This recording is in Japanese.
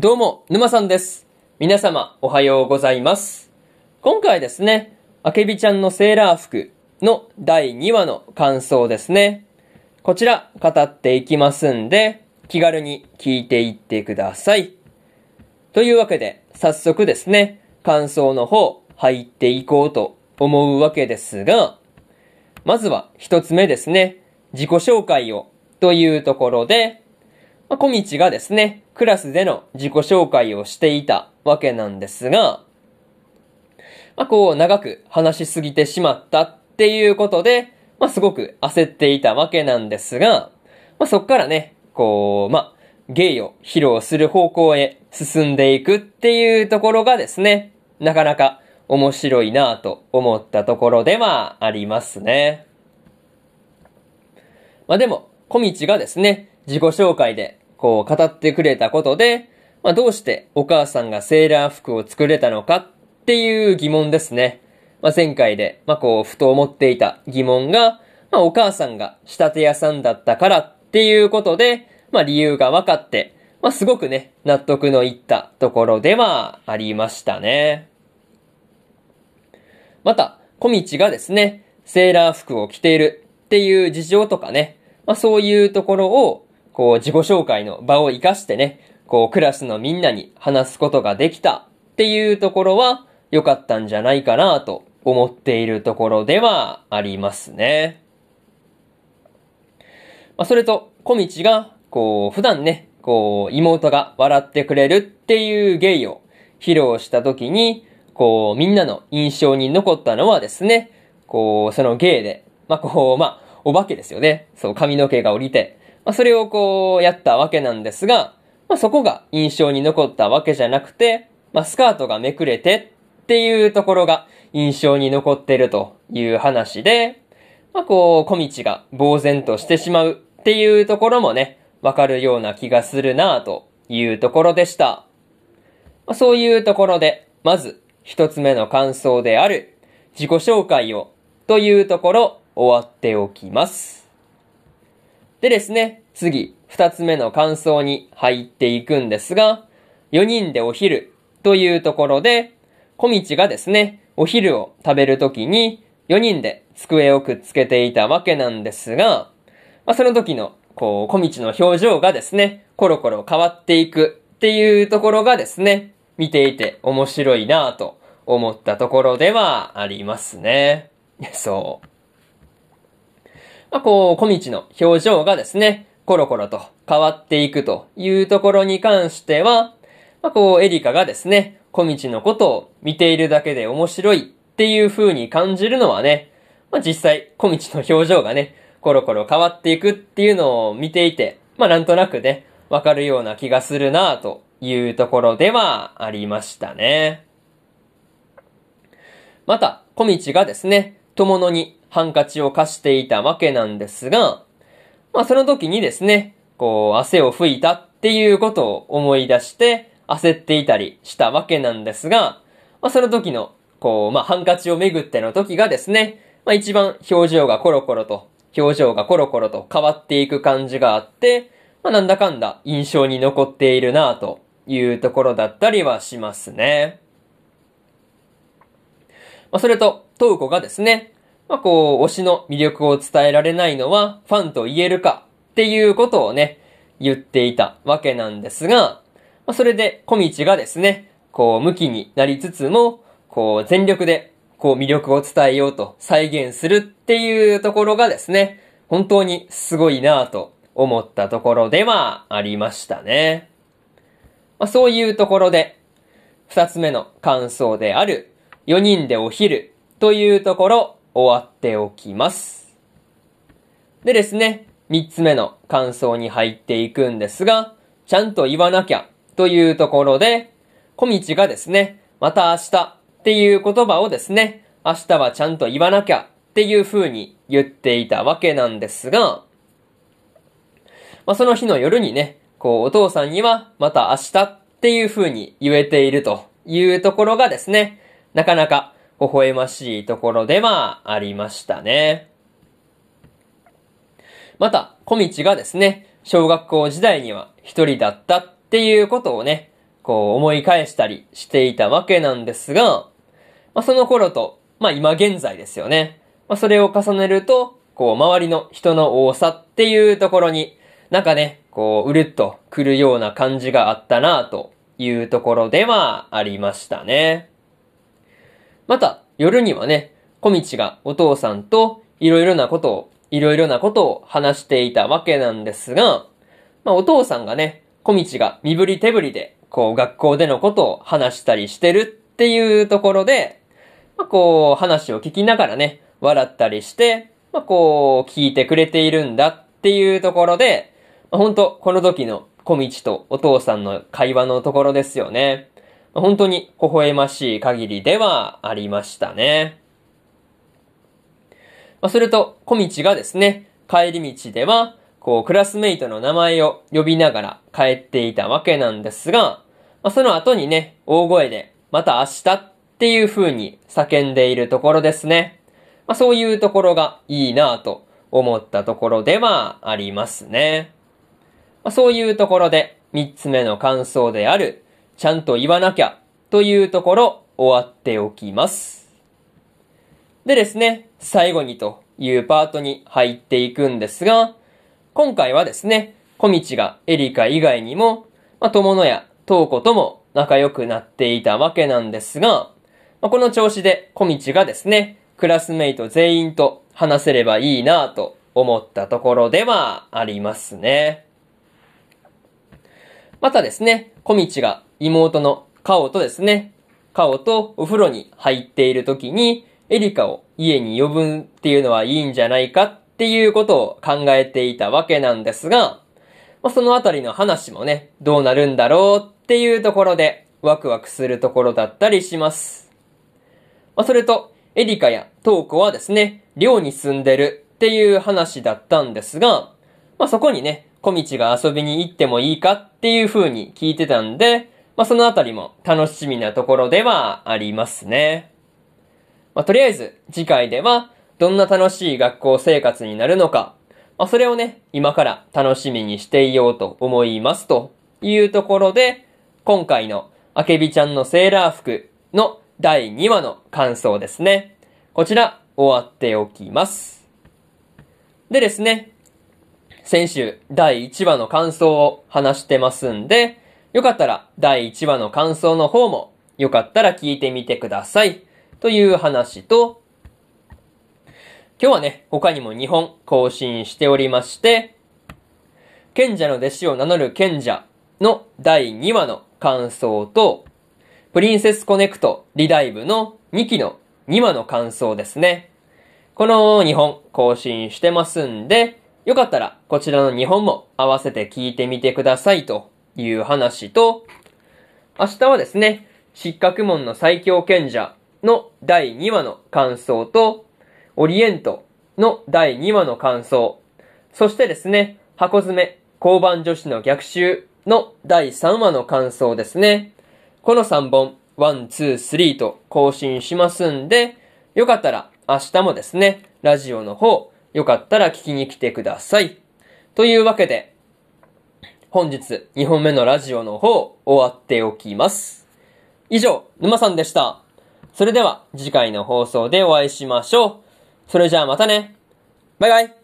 どうも、沼さんです。皆様、おはようございます。今回ですね、あけびちゃんのセーラー服の第2話の感想ですね。こちら、語っていきますんで、気軽に聞いていってください。というわけで、早速ですね、感想の方、入っていこうと思うわけですが、まずは一つ目ですね、自己紹介をというところで、まあ、小道がですね、クラスでの自己紹介をしていたわけなんですが、まあ、こう長く話しすぎてしまったっていうことで、まあ、すごく焦っていたわけなんですが、まあ、そっからね、こう、まあ、芸を披露する方向へ進んでいくっていうところがですね、なかなか面白いなぁと思ったところではありますね。まあでも、小道がですね、自己紹介でこう語ってくれたことで、まあどうしてお母さんがセーラー服を作れたのかっていう疑問ですね。まあ前回で、まあこう、ふと思っていた疑問が、まあお母さんが仕立て屋さんだったからっていうことで、まあ理由が分かって、まあすごくね、納得のいったところではありましたね。また、小道がですね、セーラー服を着ているっていう事情とかね、まあそういうところを、こう自己紹介の場を活かしてね、こうクラスのみんなに話すことができたっていうところは良かったんじゃないかなと思っているところではありますね。まあそれと、小道が、こう普段ね、こう妹が笑ってくれるっていう芸を披露した時に、こうみんなの印象に残ったのはですね、こうその芸で、まあこう、まあお化けですよね。そう髪の毛が降りて、まあ、それをこうやったわけなんですが、まあ、そこが印象に残ったわけじゃなくて、まあ、スカートがめくれてっていうところが印象に残ってるという話で、まあ、こう、小道が呆然としてしまうっていうところもね、わかるような気がするなぁというところでした。まあ、そういうところで、まず一つ目の感想である自己紹介をというところ終わっておきます。でですね、次、二つ目の感想に入っていくんですが、4人でお昼というところで、小道がですね、お昼を食べるときに4人で机をくっつけていたわけなんですが、まあ、その時の、こう、小道の表情がですね、コロコロ変わっていくっていうところがですね、見ていて面白いなぁと思ったところではありますね。そう。まあ、こう、小道の表情がですね、コロコロと変わっていくというところに関しては、まあ、こう、エリカがですね、小道のことを見ているだけで面白いっていう風に感じるのはね、まあ、実際、小道の表情がね、コロコロ変わっていくっていうのを見ていて、まあ、なんとなくね、わかるような気がするなというところではありましたね。また、小道がですね、友野にハンカチを貸していたわけなんですが、まあその時にですね、こう汗を拭いたっていうことを思い出して焦っていたりしたわけなんですが、まあその時の、こう、まあハンカチをめぐっての時がですね、まあ一番表情がコロコロと、表情がコロコロと変わっていく感じがあって、まあなんだかんだ印象に残っているなというところだったりはしますね。まあそれと、トウコがですね、まあ、こう、推しの魅力を伝えられないのはファンと言えるかっていうことをね、言っていたわけなんですが、まあ、それで小道がですね、こう、向きになりつつも、こう、全力で、こう、魅力を伝えようと再現するっていうところがですね、本当にすごいなぁと思ったところではありましたね。まあ、そういうところで、二つ目の感想である、4人でお昼というところ、終わっておきます。でですね、三つ目の感想に入っていくんですが、ちゃんと言わなきゃというところで、小道がですね、また明日っていう言葉をですね、明日はちゃんと言わなきゃっていう風に言っていたわけなんですが、まあ、その日の夜にね、こうお父さんにはまた明日っていう風に言えているというところがですね、なかなか微笑ましいところではありましたね。また、小道がですね、小学校時代には一人だったっていうことをね、こう思い返したりしていたわけなんですが、まあ、その頃と、まあ今現在ですよね。まあ、それを重ねると、こう周りの人の多さっていうところに、なんかね、こう、うるっと来るような感じがあったなというところではありましたね。また、夜にはね、小道がお父さんといろいろなことを、いろいろなことを話していたわけなんですが、まあお父さんがね、小道が身振り手振りで、こう学校でのことを話したりしてるっていうところで、まあこう話を聞きながらね、笑ったりして、まあこう聞いてくれているんだっていうところで、まあ、本当この時の小道とお父さんの会話のところですよね。本当に微笑ましい限りではありましたね。まあ、それと、小道がですね、帰り道では、こう、クラスメイトの名前を呼びながら帰っていたわけなんですが、まあ、その後にね、大声で、また明日っていう風に叫んでいるところですね。まあ、そういうところがいいなぁと思ったところではありますね。まあ、そういうところで三つ目の感想である、ちゃんと言わなきゃというところ終わっておきます。でですね、最後にというパートに入っていくんですが、今回はですね、小道がエリカ以外にも、まあ、友野や東子とも仲良くなっていたわけなんですが、まあ、この調子で小道がですね、クラスメイト全員と話せればいいなぁと思ったところではありますね。またですね、小道が妹のカオとですね、カオとお風呂に入っている時に、エリカを家に呼ぶっていうのはいいんじゃないかっていうことを考えていたわけなんですが、まあ、そのあたりの話もね、どうなるんだろうっていうところでワクワクするところだったりします。まあ、それと、エリカやトーコはですね、寮に住んでるっていう話だったんですが、まあ、そこにね、小道が遊びに行ってもいいかっていう風に聞いてたんで、まあ、そのあたりも楽しみなところではありますね。まあ、とりあえず次回ではどんな楽しい学校生活になるのか、まあ、それをね、今から楽しみにしていようと思いますというところで、今回のあけびちゃんのセーラー服の第2話の感想ですね。こちら終わっておきます。でですね、先週第1話の感想を話してますんで、よかったら第1話の感想の方もよかったら聞いてみてください。という話と、今日はね、他にも2本更新しておりまして、賢者の弟子を名乗る賢者の第2話の感想と、プリンセスコネクトリダイブの2期の2話の感想ですね。この2本更新してますんで、よかったらこちらの2本も合わせて聞いてみてくださいという話と、明日はですね、失格門の最強賢者の第2話の感想と、オリエントの第2話の感想、そしてですね、箱詰め、交番女子の逆襲の第3話の感想ですね。この3本、1、2、3と更新しますんで、よかったら明日もですね、ラジオの方、よかったら聞きに来てください。というわけで、本日2本目のラジオの方、終わっておきます。以上、沼さんでした。それでは次回の放送でお会いしましょう。それじゃあまたね。バイバイ。